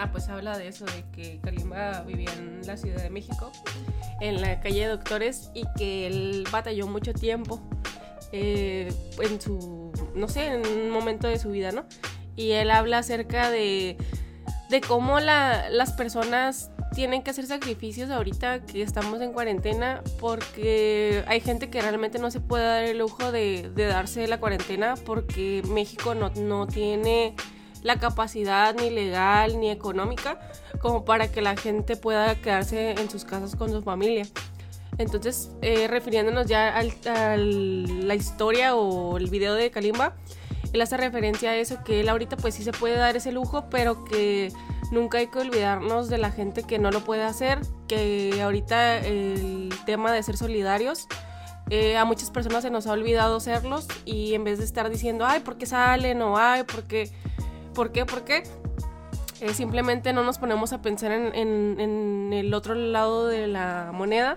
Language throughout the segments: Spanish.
Ah, pues habla de eso, de que Kalimba vivía en la Ciudad de México, en la calle de Doctores, y que él batalló mucho tiempo eh, en su, no sé, en un momento de su vida, ¿no? Y él habla acerca de, de cómo la, las personas tienen que hacer sacrificios ahorita que estamos en cuarentena porque hay gente que realmente no se puede dar el lujo de, de darse la cuarentena porque México no, no tiene la capacidad ni legal ni económica como para que la gente pueda quedarse en sus casas con su familia. Entonces, eh, refiriéndonos ya a la historia o el video de Kalimba, él hace referencia a eso, que él ahorita pues sí se puede dar ese lujo, pero que nunca hay que olvidarnos de la gente que no lo puede hacer, que ahorita el tema de ser solidarios, eh, a muchas personas se nos ha olvidado serlos y en vez de estar diciendo, ay, ¿por qué salen? o ay, ¿por qué? ¿Por qué? ¿Por qué? Eh, simplemente no nos ponemos a pensar en, el otro lado de la moneda,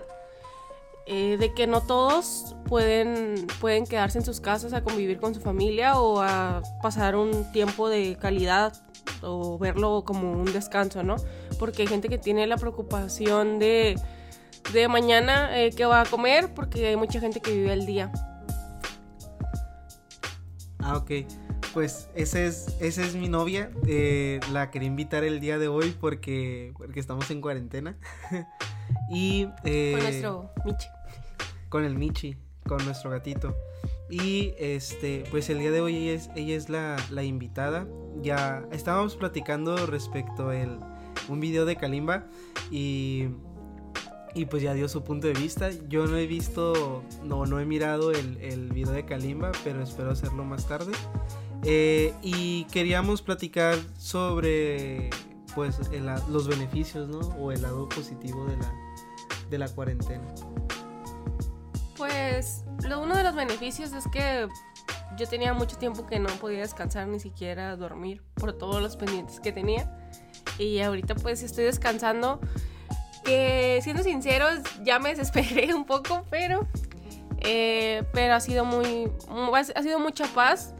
eh, de que no todos pueden, pueden quedarse en sus casas a convivir con su familia o a pasar un tiempo de calidad o verlo como un descanso, ¿no? Porque hay gente que tiene la preocupación de, de mañana eh, qué va a comer, porque hay mucha gente que vive al día. Ah, ok pues esa es, esa es mi novia. Eh, la quería invitar el día de hoy porque, porque estamos en cuarentena. y, eh, con nuestro Michi. Con el Michi, con nuestro gatito. Y este, pues el día de hoy ella es, ella es la, la invitada. Ya estábamos platicando respecto a un video de Kalimba y y pues ya dio su punto de vista. Yo no he visto, no, no he mirado el, el video de Kalimba, pero espero hacerlo más tarde. Eh, y queríamos platicar sobre pues los beneficios, ¿no? O el lado positivo de la, de la cuarentena. Pues lo, uno de los beneficios es que yo tenía mucho tiempo que no podía descansar ni siquiera dormir por todos los pendientes que tenía. Y ahorita pues estoy descansando. Que siendo sinceros ya me desesperé un poco, pero, eh, pero ha sido muy, ha sido mucha paz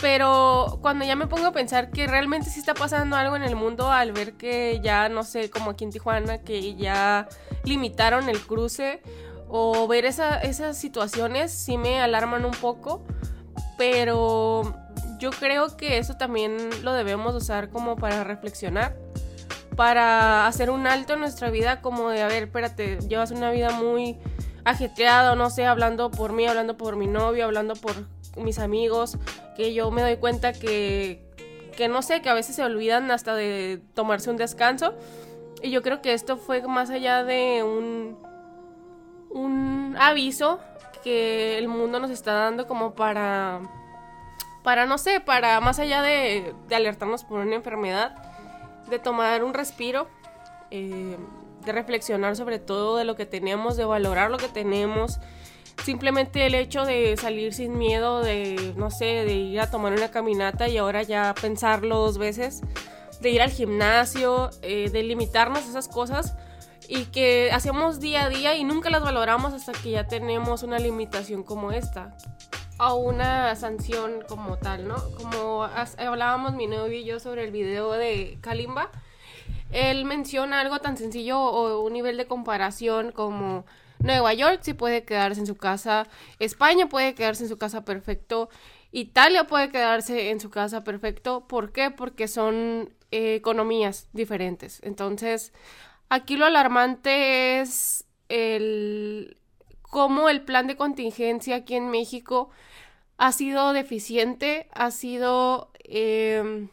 pero cuando ya me pongo a pensar que realmente sí está pasando algo en el mundo al ver que ya, no sé, como aquí en Tijuana, que ya limitaron el cruce o ver esas situaciones sí me alarman un poco, pero yo creo que eso también lo debemos usar como para reflexionar, para hacer un alto en nuestra vida como de, a ver, espérate, llevas una vida muy ajetreada, no sé, hablando por mí, hablando por mi novio, hablando por mis amigos, que yo me doy cuenta que, que no sé, que a veces se olvidan hasta de tomarse un descanso. Y yo creo que esto fue más allá de un, un aviso que el mundo nos está dando como para, para no sé, para más allá de, alertarnos por una enfermedad, de tomar un respiro, eh, de reflexionar sobre todo de lo que tenemos, de valorar lo que tenemos, simplemente el hecho de salir sin miedo, de, no sé, de ir a tomar una caminata y ahora ya pensarlo dos veces, de ir al gimnasio, eh, de limitarnos esas cosas y que hacemos día a día y nunca las valoramos hasta que ya tenemos una limitación como esta o una sanción como tal, ¿no? Como hablábamos mi novio y yo sobre el video de Kalimba, él menciona algo tan sencillo o un nivel de comparación como Nueva York sí puede quedarse en su casa, España puede quedarse en su casa perfecto, Italia puede quedarse en su casa perfecto. ¿Por qué? Porque son eh, economías diferentes. Entonces, aquí lo alarmante es el cómo el plan de contingencia aquí en México ha sido deficiente, ha sido em,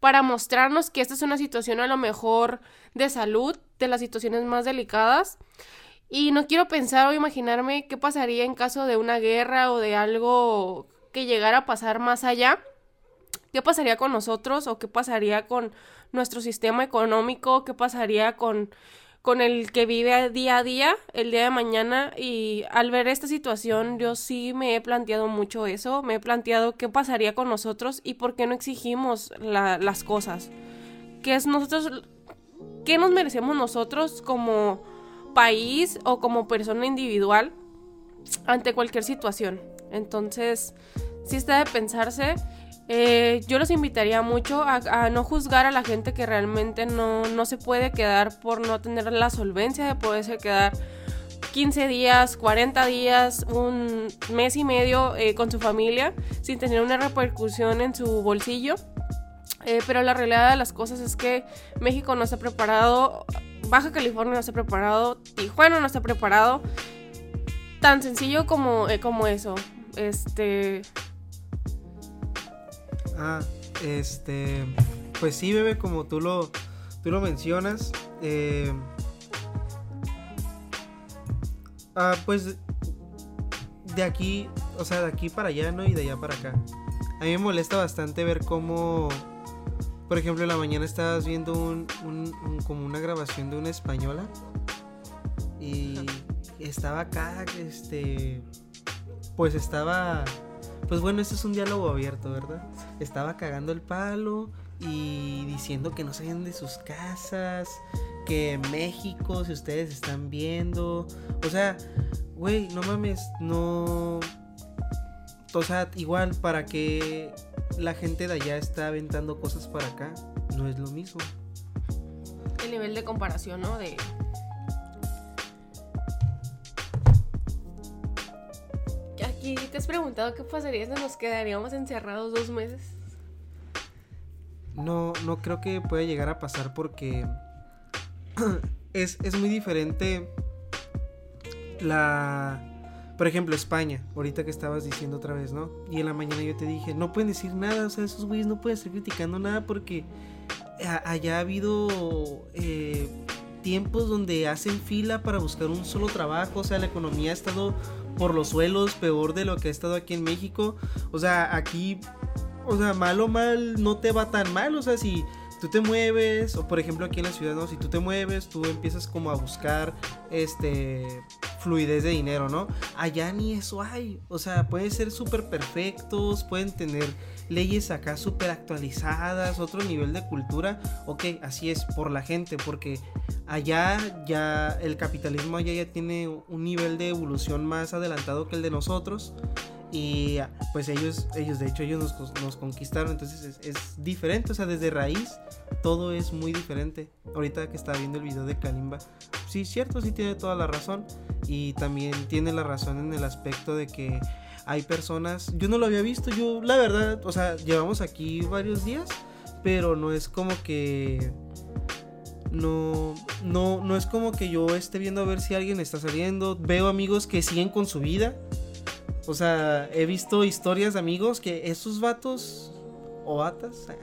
para mostrarnos que esta es una situación a lo mejor de salud, de las situaciones más delicadas y no quiero pensar o imaginarme qué pasaría en caso de una guerra o de algo que llegara a pasar más allá. ¿Qué pasaría con nosotros o qué pasaría con nuestro sistema económico? ¿Qué pasaría con, con el que vive día a día, el día de mañana? Y al ver esta situación yo sí me he planteado mucho eso. Me he planteado qué pasaría con nosotros y por qué no exigimos las cosas. ¿Qué es nosotros? ¿Qué nos merecemos nosotros como país o como persona individual ante cualquier situación. Entonces, si está de pensarse Eh, yo los invitaría mucho a, no juzgar a la gente que realmente no, no se puede quedar por no tener la solvencia de poderse quedar 15 días, 40 días, un mes y medio eh, con su familia sin tener una repercusión en su bolsillo. Eh, pero la realidad de las cosas es que México no está preparado, Baja California no está preparado, Tijuana no está preparado. Tan sencillo como, eh, como eso. Este. Ah, este. Pues sí, bebé, como tú lo, tú lo mencionas. Eh, Ah, pues de aquí, o sea, de aquí para allá, ¿no? Y de allá para acá. A mí me molesta bastante ver cómo, por ejemplo, en la mañana estabas viendo un, como una grabación de una española y estaba acá, este, pues estaba, pues bueno, este es un diálogo abierto, ¿verdad? Estaba cagando el palo y diciendo que no salían de sus casas, que México, si ustedes están viendo, o sea, güey, no mames, no... O sea, igual para que la gente de allá está aventando cosas para acá, no es lo mismo. El nivel de comparación, ¿no? De... Aquí te has preguntado qué pasaría si nos quedaríamos encerrados dos meses. No, no creo que pueda llegar a pasar porque es, muy diferente la... Por ejemplo, España, ahorita que estabas diciendo otra vez, ¿no? Y en la mañana yo te dije, no pueden decir nada, o sea, esos güeyes no pueden estar criticando nada porque allá ha habido eh, tiempos donde hacen fila para buscar un solo trabajo, o sea, la economía ha estado por los suelos, peor de lo que ha estado aquí en México. O sea, aquí, o sea, mal o mal no te va tan mal, o sea, si tú te mueves, o por ejemplo aquí en la ciudad, ¿no? Si tú te mueves, tú empiezas como a buscar este fluidez de dinero, ¿no? Allá ni eso hay. O sea, pueden ser súper perfectos, pueden tener leyes acá súper actualizadas, otro nivel de cultura. Ok, así es, por la gente, porque allá ya el capitalismo allá ya tiene un nivel de evolución más adelantado que el de nosotros. Y pues ellos, ellos de hecho, ellos nos, conquistaron, entonces es, diferente, o sea, desde raíz todo es muy diferente. Ahorita que estaba viendo el video de Kalimba, sí, cierto, sí tiene toda la razón. Y también tiene la razón en el aspecto de que hay personas, yo no lo había visto, yo la verdad, o sea, llevamos aquí varios días, pero no es como que... No, no, no es como que yo esté viendo a ver si alguien está saliendo. Veo amigos que siguen con su vida o sea, he visto historias amigos que esos vatos o batas eh,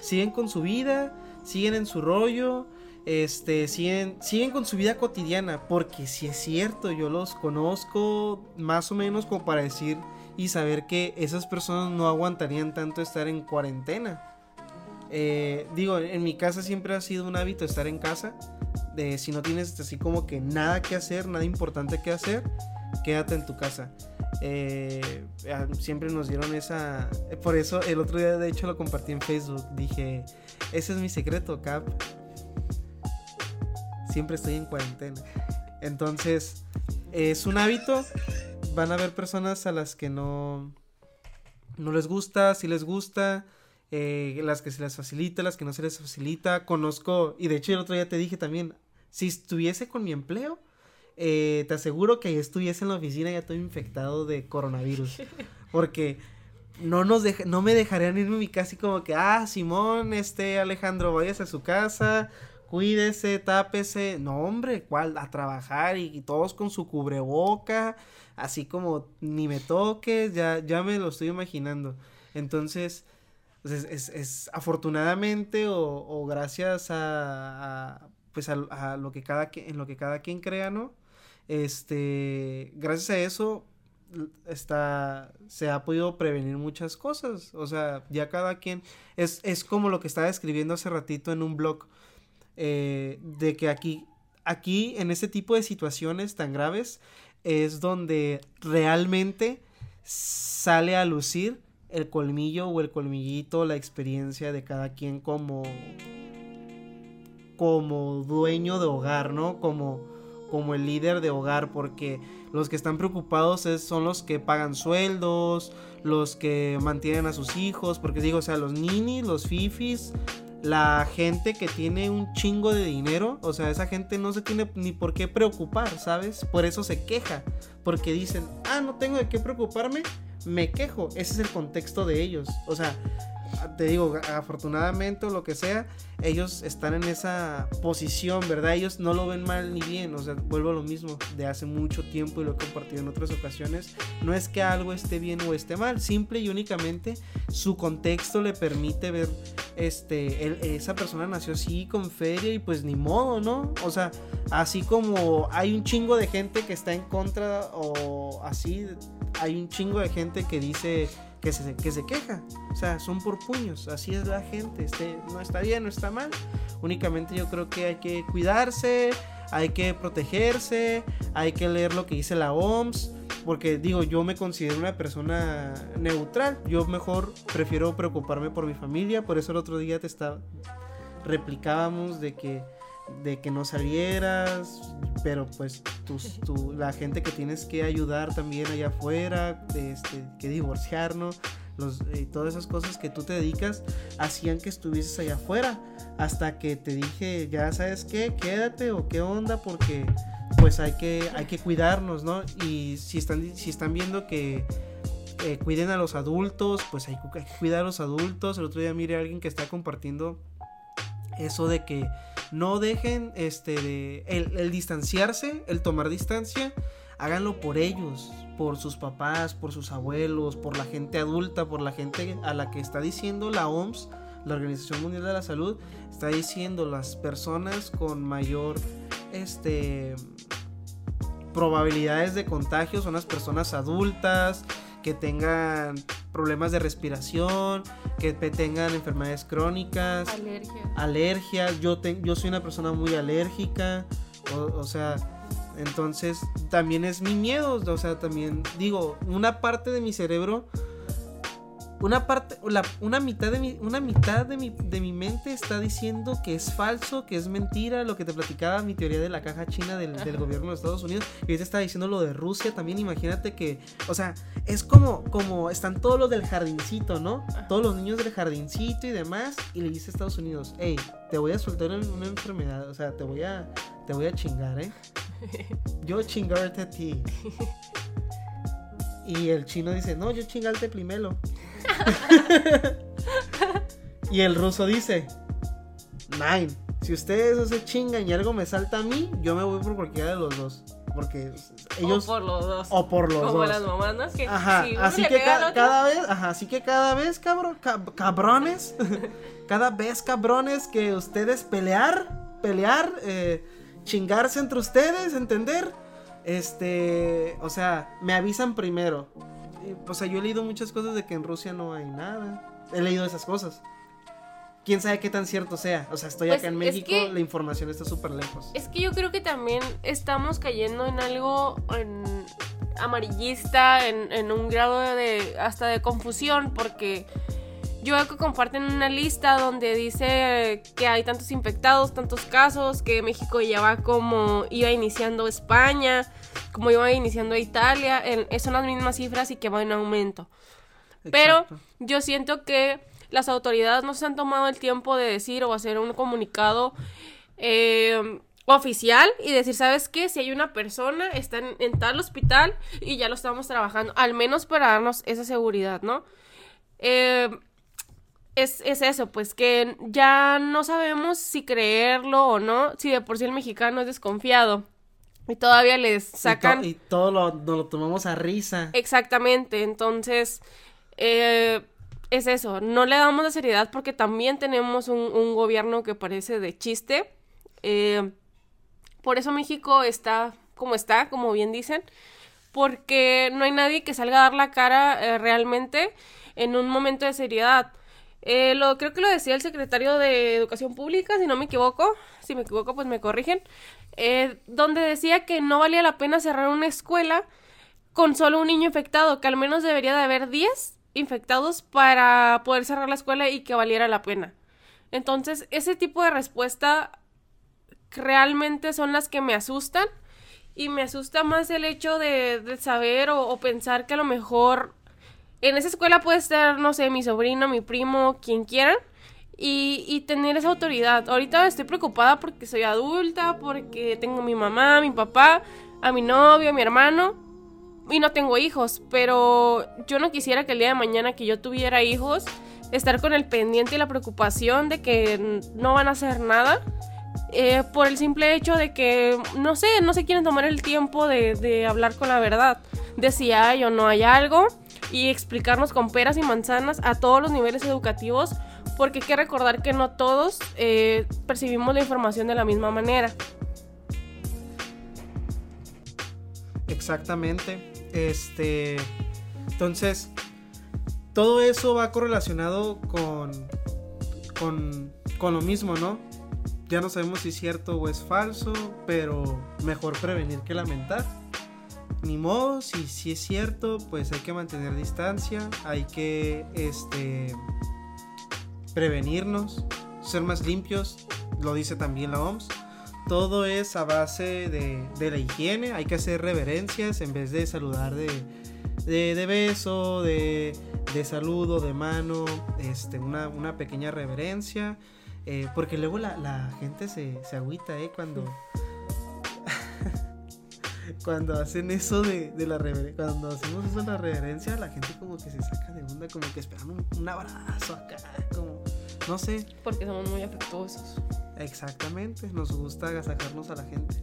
siguen con su vida, siguen en su rollo, este, siguen, siguen con su vida cotidiana, porque si es cierto, yo los conozco más o menos como para decir y saber que esas personas no aguantarían tanto estar en cuarentena. Eh, digo, en mi casa siempre ha sido un hábito estar en casa. De si no tienes así como que nada que hacer, nada importante que hacer, quédate en tu casa. Eh, siempre nos dieron esa... Por eso el otro día de hecho lo compartí en Facebook. Dije, ese es mi secreto, Cap. Siempre estoy en cuarentena. Entonces, es un hábito. Van a haber personas a las que no, no les gusta, si les gusta. Eh, las que se les facilita, las que no se les facilita. Conozco, y de hecho el otro día te dije también, si estuviese con mi empleo, eh, te aseguro que estuviese en la oficina ya estoy infectado de coronavirus. Porque no nos no me dejarían irme a mi casa y como que, ah, Simón, este Alejandro, vayas a su casa, cuídese, tápese. No, hombre, ¿cuál? A trabajar y, todos con su cubreboca, así como ni me toques, ya, ya me lo estoy imaginando. Entonces, pues, es, es, afortunadamente o, gracias a, pues a, lo que cada en lo que cada quien crea, ¿no? Este, gracias a eso está, se ha podido prevenir muchas cosas. O sea, ya cada quien, es, es como lo que estaba escribiendo hace ratito en un blog, eh, de que aquí, aquí, en este tipo de situaciones tan graves, es donde realmente sale a lucir el colmillo o el colmillito, la experiencia de cada quien como como dueño de hogar, ¿no? Como como el líder de hogar, porque los que están preocupados es, son los que pagan sueldos, los que mantienen a sus hijos, porque digo, o sea, los ninis, los fifis, la gente que tiene un chingo de dinero, o sea, esa gente no se tiene ni por qué preocupar, ¿sabes? Por eso se queja, porque dicen, ah, no tengo de qué preocuparme, me quejo. Ese es el contexto de ellos. O sea, te digo, afortunadamente o lo que sea, ellos están en esa posición, ¿verdad? Ellos no lo ven mal ni bien, o sea, vuelvo a lo mismo de hace mucho tiempo y lo he compartido en otras ocasiones. No es que algo esté bien o esté mal, simple y únicamente su contexto le permite ver, este, esa persona nació así con feria y pues ni modo, ¿no? O sea, así como hay un chingo de gente que está en contra o así, hay un chingo de gente que dice que se, que se queja. O sea, son por puños. Así es la gente. Este, no está bien, no está mal. Únicamente yo creo que hay que cuidarse, hay que protegerse, hay que leer lo que dice la OMS. Porque digo, yo me considero una persona neutral. Yo mejor prefiero preocuparme por mi familia. Por eso el otro día te estaba... Replicábamos de que de que no salieras, pero pues tu, la gente que tienes que ayudar también allá afuera, este, que divorciarnos, los, eh, todas esas cosas que tú te dedicas hacían que estuvieses allá afuera, hasta que te dije, ya sabes qué, quédate o qué onda, porque pues hay que, hay que cuidarnos, ¿no? Y si están, si están viendo que eh, cuiden a los adultos, pues hay que cuidar a los adultos. El otro día mire a alguien que está compartiendo eso de que no dejen este el, distanciarse, el tomar distancia, háganlo por ellos, por sus papás, por sus abuelos, por la gente adulta, por la gente a la que está diciendo la OMS, la Organización Mundial de la Salud, está diciendo las personas con mayor este probabilidades de contagio son las personas adultas, que tengan problemas de respiración, que tengan enfermedades crónicas, alergias. alergias. Yo, yo soy una persona muy alérgica, o, sea, entonces también es mi miedo, o sea, también digo, una parte de mi cerebro una parte, una mitad, de mi, una mitad de mi, de mi mente está diciendo que es falso, que es mentira, lo que te platicaba mi teoría de la caja china del, gobierno de Estados Unidos. Y ahorita está diciendo lo de Rusia también. Imagínate que, o sea, es como, como están todos los del jardincito, ¿no? Todos los niños del jardincito y demás. Y le dice a Estados Unidos, hey, te voy a soltar una enfermedad, o sea, te voy a, te voy a chingar, ¿eh? Yo chingarte a ti. Y el chino dice, no, yo chingarte primero. y el ruso dice, Nine, si ustedes no se chingan y algo me salta a mí, yo me voy por cualquiera de los dos. Porque ellos... O por los dos. O por los Como dos. las mamás, Que ajá, así que cada vez, ajá, así que cada vez, cabrón, cabrones, cada vez, cabrones, que ustedes pelear, pelear, eh, chingarse entre ustedes, entender, este, o sea, me avisan primero o sea, yo he leído muchas cosas de que en Rusia no hay nada. He leído esas cosas. Quién sabe qué tan cierto sea. O sea, estoy pues acá en México, la información está súper lejos. Es que yo creo que también estamos cayendo en algo amarillista, en, un grado de hasta de confusión, porque yo veo que comparten una lista donde dice que hay tantos infectados, tantos casos, que México ya va como iba iniciando España como iba iniciando Italia, son las mismas cifras y que va en aumento. Pero yo siento que las autoridades no se han tomado el tiempo de decir o hacer un comunicado eh, oficial y decir, ¿sabes qué? Si hay una persona, está en, tal hospital y ya lo estamos trabajando, al menos para darnos esa seguridad, ¿no? Eh, es, es, eso, pues que ya no sabemos si creerlo o no, si de por sí el mexicano es desconfiado. Y todavía les sacan... Y, todo lo, lo, tomamos a risa. Exactamente, entonces eh, es eso, no le damos la seriedad porque también tenemos un, gobierno que parece de chiste. Eh, por eso México está como está, como bien dicen, porque no hay nadie que salga a dar la cara eh, realmente en un momento de seriedad. lo, creo que lo decía el secretario de Educación Pública, si no me equivoco. Si me equivoco, pues me corrigen. Eh, donde decía que no valía la pena cerrar una escuela con solo un niño infectado, que al menos debería de haber 10 infectados para poder cerrar la escuela y que valiera la pena. Entonces, ese tipo de respuesta realmente son las que me asustan y me asusta más el hecho de, de saber o, o pensar que a lo mejor en esa escuela puede estar, no sé, mi sobrino, mi primo, quien quieran, y, tener esa autoridad. Ahorita estoy preocupada porque soy adulta, porque tengo mi mamá, mi papá, a mi novio, a mi hermano, y no tengo hijos, pero yo no quisiera que el día de mañana que yo tuviera hijos, estar con el pendiente y la preocupación de que no van a hacer nada. Eh, por el simple hecho de que, no sé, no se quieren tomar el tiempo de, de hablar con la verdad, de si hay o no hay algo, y explicarnos con peras y manzanas a todos los niveles educativos, porque hay que recordar que no todos eh, percibimos la información de la misma manera. Exactamente. Este. Entonces, todo eso va correlacionado con, con, con lo mismo, ¿no? Ya no sabemos si es cierto o es falso, pero mejor prevenir que lamentar ni modo, si, si es cierto, pues hay que mantener distancia, hay que este, prevenirnos, ser más limpios, lo dice también la OMS. Todo es a base de, de la higiene, hay que hacer reverencias en vez de saludar de, de, beso, de, de, saludo, de mano, este, una, una pequeña reverencia, eh, porque luego la, la gente se, se agüita eh, cuando cuando hacen eso de, de la reverencia, cuando hacemos eso de la reverencia, la gente como que se saca de onda, como que esperan un, un, abrazo acá, como, no sé. Porque somos muy afectuosos. Exactamente, nos gusta agasajarnos a la gente.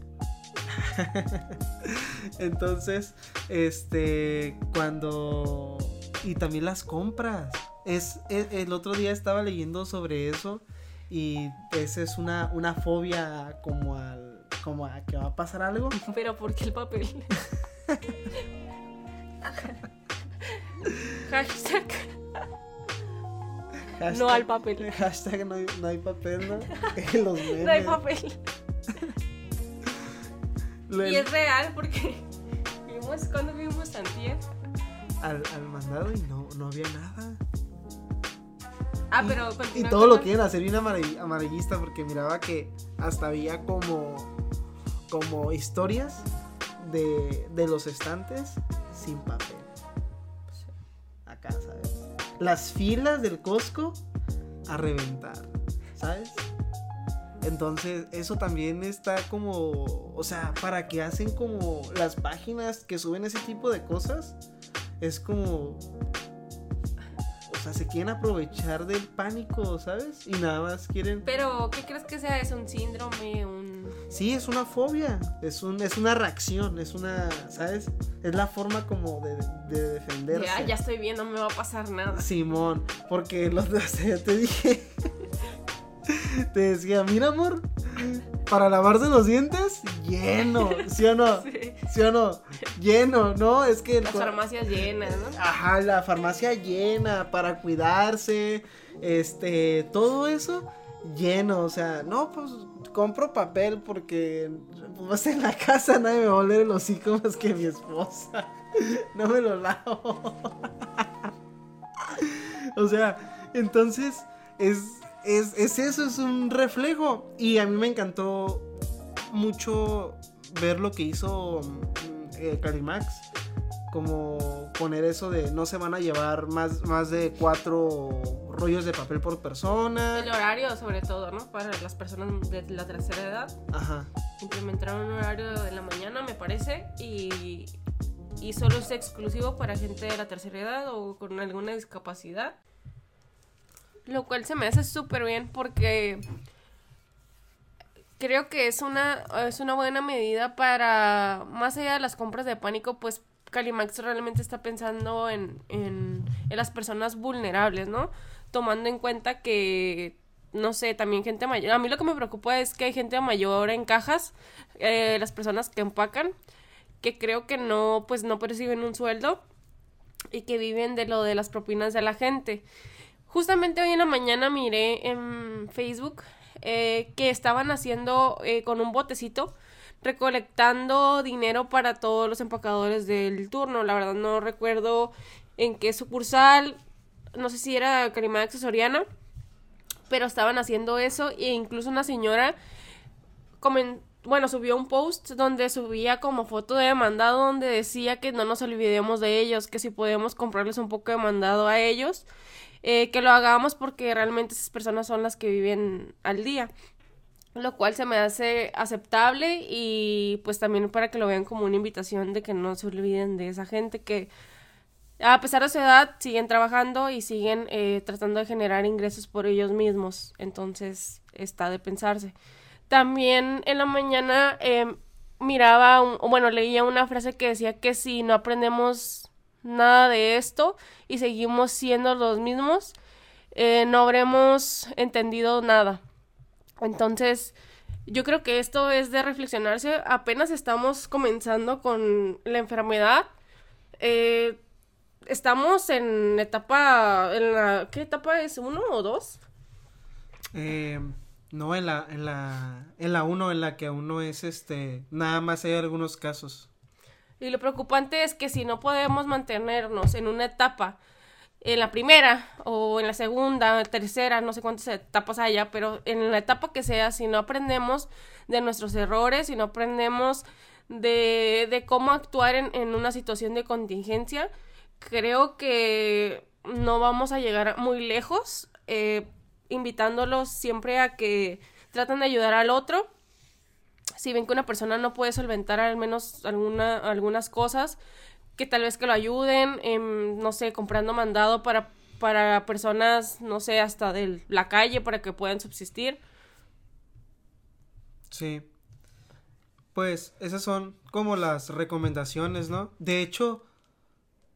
Entonces, este, cuando... Y también las compras. Es, es, el otro día estaba leyendo sobre eso y esa es una, una fobia como al como a que va a pasar algo. Pero ¿por qué el papel? Hashtag. Hashtag. No al papel. Hashtag no hay, no hay papel, ¿no? Los memes. No hay papel. y es real porque vimos cuando vimos Antier. Al, al mandado y no, no había nada. Ah, pero y, y todo lo quieren hacer bien amarillista porque miraba que hasta había como como historias de, de los estantes sin papel. Acá, ¿sabes? Las filas del Costco a reventar, ¿sabes? Entonces, eso también está como, o sea, para que hacen como las páginas que suben ese tipo de cosas, es como, o sea, se quieren aprovechar del pánico, ¿sabes? Y nada más quieren... Pero, ¿qué crees que sea? ¿Es un síndrome? ¿Un Sí, es una fobia, es, un, es una reacción, es una, ¿sabes? Es la forma como de, de defenderse. Ya, ya estoy bien, no me va a pasar nada. Simón, porque los o sea, te dije, te decía, mira amor, para lavarse los dientes, lleno, ¿sí o no? Sí, ¿Sí o no? Lleno, ¿no? Es que... Las farmacias llenas, ¿no? Ajá, la farmacia llena para cuidarse, este, todo eso lleno, o sea, no, pues compro papel porque pues en la casa nadie me va a oler el hocico más que mi esposa. No me lo lavo. o sea, entonces es, es, es eso, es un reflejo. Y a mí me encantó mucho ver lo que hizo eh, Calimax como poner eso de no se van a llevar más, más de cuatro rollos de papel por persona. El horario sobre todo, ¿no? Para las personas de la tercera edad. Ajá. Implementaron un horario de la mañana, me parece, y, y solo es exclusivo para gente de la tercera edad o con alguna discapacidad. Lo cual se me hace súper bien porque creo que es una, es una buena medida para, más allá de las compras de pánico, pues Calimax realmente está pensando en, en, las personas vulnerables, ¿no? Tomando en cuenta que, no sé, también gente mayor. A mí lo que me preocupa es que hay gente mayor en cajas, eh, las personas que empacan, que creo que no, pues no perciben un sueldo y que viven de lo de las propinas de la gente. Justamente hoy en la mañana miré en Facebook eh, que estaban haciendo eh, con un botecito recolectando dinero para todos los empacadores del turno. La verdad no recuerdo en qué sucursal, no sé si era Carimax o Soriana, pero estaban haciendo eso e incluso una señora bueno, subió un post donde subía como foto de mandado donde decía que no nos olvidemos de ellos, que si podemos comprarles un poco de mandado a ellos, eh, que lo hagamos porque realmente esas personas son las que viven al día. Lo cual se me hace aceptable y pues también para que lo vean como una invitación de que no se olviden de esa gente que a pesar de su edad siguen trabajando y siguen eh, tratando de generar ingresos por ellos mismos. Entonces está de pensarse. También en la mañana em, miraba, un, bueno, leía una frase que decía que si no aprendemos nada de esto y seguimos siendo los mismos, eh, no habremos entendido nada. Entonces, yo creo que esto es de reflexionarse. Apenas estamos comenzando con la enfermedad. Eh, estamos en etapa, en la, ¿qué etapa es? ¿Uno o dos? Eh, no, en la, en la, en la uno, en la que aún no es este, nada más hay algunos casos. Y lo preocupante es que si no podemos mantenernos en una etapa, en la primera o en la segunda, tercera, no sé cuántas etapas haya, pero en la etapa que sea, si no aprendemos de nuestros errores, si no aprendemos de, de cómo actuar en, en una situación de contingencia, creo que no vamos a llegar muy lejos. Eh, invitándolos siempre a que traten de ayudar al otro. Si ven que una persona no puede solventar al menos alguna, algunas cosas, que tal vez que lo ayuden, no sé, comprando mandado para, para personas, no sé, hasta de la calle para que puedan subsistir. Sí. Pues esas son como las recomendaciones, ¿no? De hecho,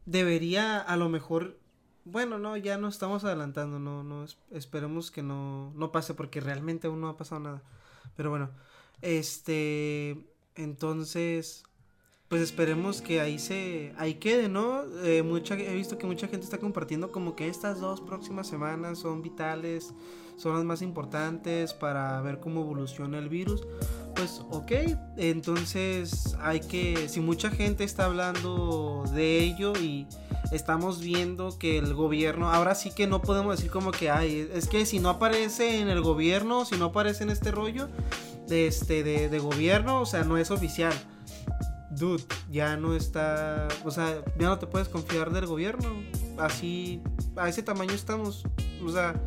debería a lo mejor bueno, no, ya no estamos adelantando, no, no, esperemos que no, no pase porque realmente aún no ha pasado nada. Pero bueno, este, entonces, pues esperemos que ahí se, ahí quede, ¿no? Eh, mucha, he visto que mucha gente está compartiendo como que estas dos próximas semanas son vitales, son las más importantes para ver cómo evoluciona el virus. Pues ok, entonces hay que, si mucha gente está hablando de ello y estamos viendo que el gobierno, ahora sí que no podemos decir como que hay, es que si no aparece en el gobierno, si no aparece en este rollo de, este, de, de gobierno, o sea, no es oficial. Dude, ya no está, o sea, ya no te puedes confiar del gobierno. Así, a ese tamaño estamos. O sea,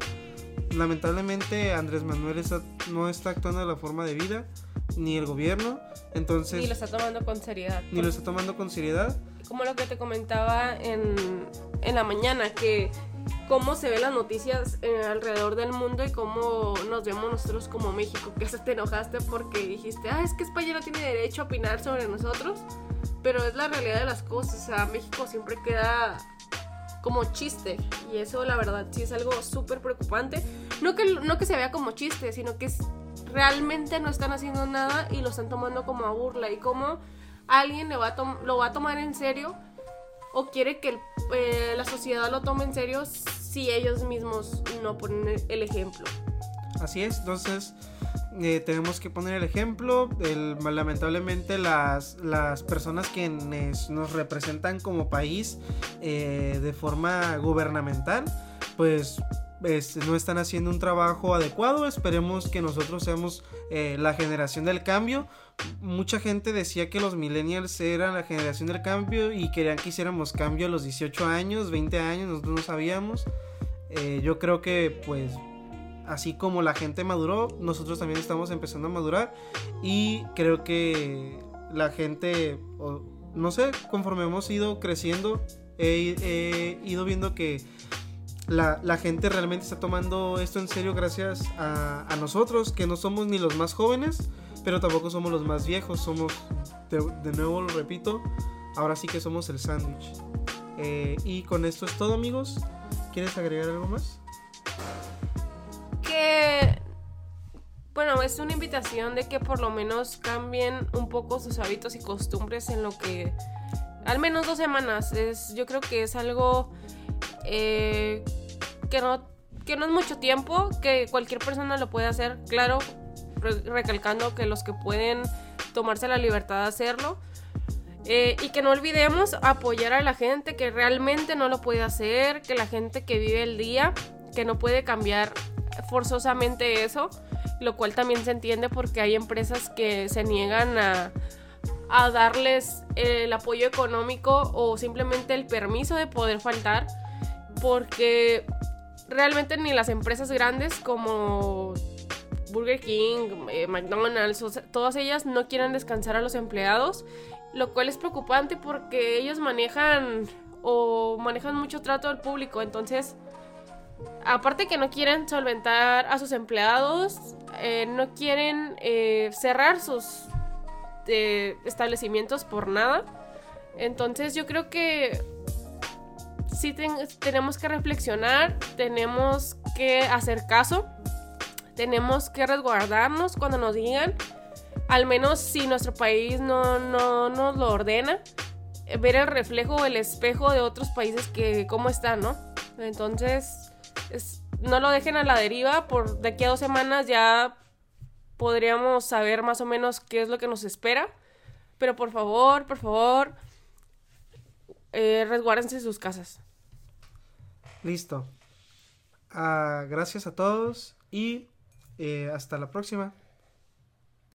lamentablemente Andrés Manuel no está actuando de la forma de vida, ni el gobierno. Entonces... Ni lo está tomando con seriedad. Ni lo está tomando con seriedad como lo que te comentaba en, en la mañana, que cómo se ven las noticias eh, alrededor del mundo y cómo nos vemos nosotros como México, que hasta te enojaste porque dijiste, ah, es que España no tiene derecho a opinar sobre nosotros, pero es la realidad de las cosas, o sea, México siempre queda como chiste y eso la verdad sí es algo súper preocupante, no que, no que se vea como chiste, sino que realmente no están haciendo nada y lo están tomando como a burla y como alguien le va a lo va a tomar en serio o quiere que eh, la sociedad lo tome en serio si ellos mismos no ponen el ejemplo. Así es, entonces eh, tenemos que poner el ejemplo. lamentablemente las, las personas que nos representan como país eh, de forma gubernamental, pues no están haciendo un trabajo adecuado. Esperemos que nosotros seamos la generación del cambio mucha gente decía que los millennials eran la generación del cambio y querían que hiciéramos cambio a los 18 años, 20 años, nosotros no sabíamos. Eh, yo creo que pues así como la gente maduró, nosotros también estamos empezando a madurar y creo que la gente, no sé, conforme hemos ido creciendo, he, ido viendo que la, gente realmente está tomando esto en serio gracias a, a nosotros, que no somos ni los más jóvenes pero tampoco somos los más viejos, somos, de, nuevo lo repito, ahora sí que somos el sándwich. Eh, y con esto es todo amigos, ¿quieres agregar algo más? Que, bueno, es una invitación de que por lo menos cambien un poco sus hábitos y costumbres en lo que, al menos dos semanas, es, yo creo que es algo eh, que no que no es mucho tiempo, que cualquier persona lo puede hacer. Claro, recalcando que los que pueden tomarse la libertad de hacerlo. Eh, y que no olvidemos apoyar a la gente que realmente no lo puede hacer, que la gente que vive el día, que no puede cambiar forzosamente eso, lo cual también se entiende porque hay empresas que se niegan a, a darles el apoyo económico o simplemente el permiso de poder faltar, porque realmente ni las empresas grandes como Burger King, eh, McDonald's, todas ellas no quieren descansar a los empleados, lo cual es preocupante porque ellos manejan o manejan mucho trato al público, entonces aparte que no quieren solventar a sus empleados, eh, no quieren eh, cerrar sus establecimientos por nada. Entonces yo creo que sí tenemos que reflexionar, tenemos que hacer caso, tenemos que resguardarnos cuando nos digan, al menos si nuestro país no, no nos lo ordena, ver el reflejo, el espejo de otros países que cómo están, ¿no? Entonces, no lo dejen a la deriva, por de aquí a dos semanas ya podríamos saber más o menos qué es lo que nos espera. Pero por favor, por favor, eh, resguárdense sus casas. Listo. Ah, gracias a todos y eh, hasta la próxima.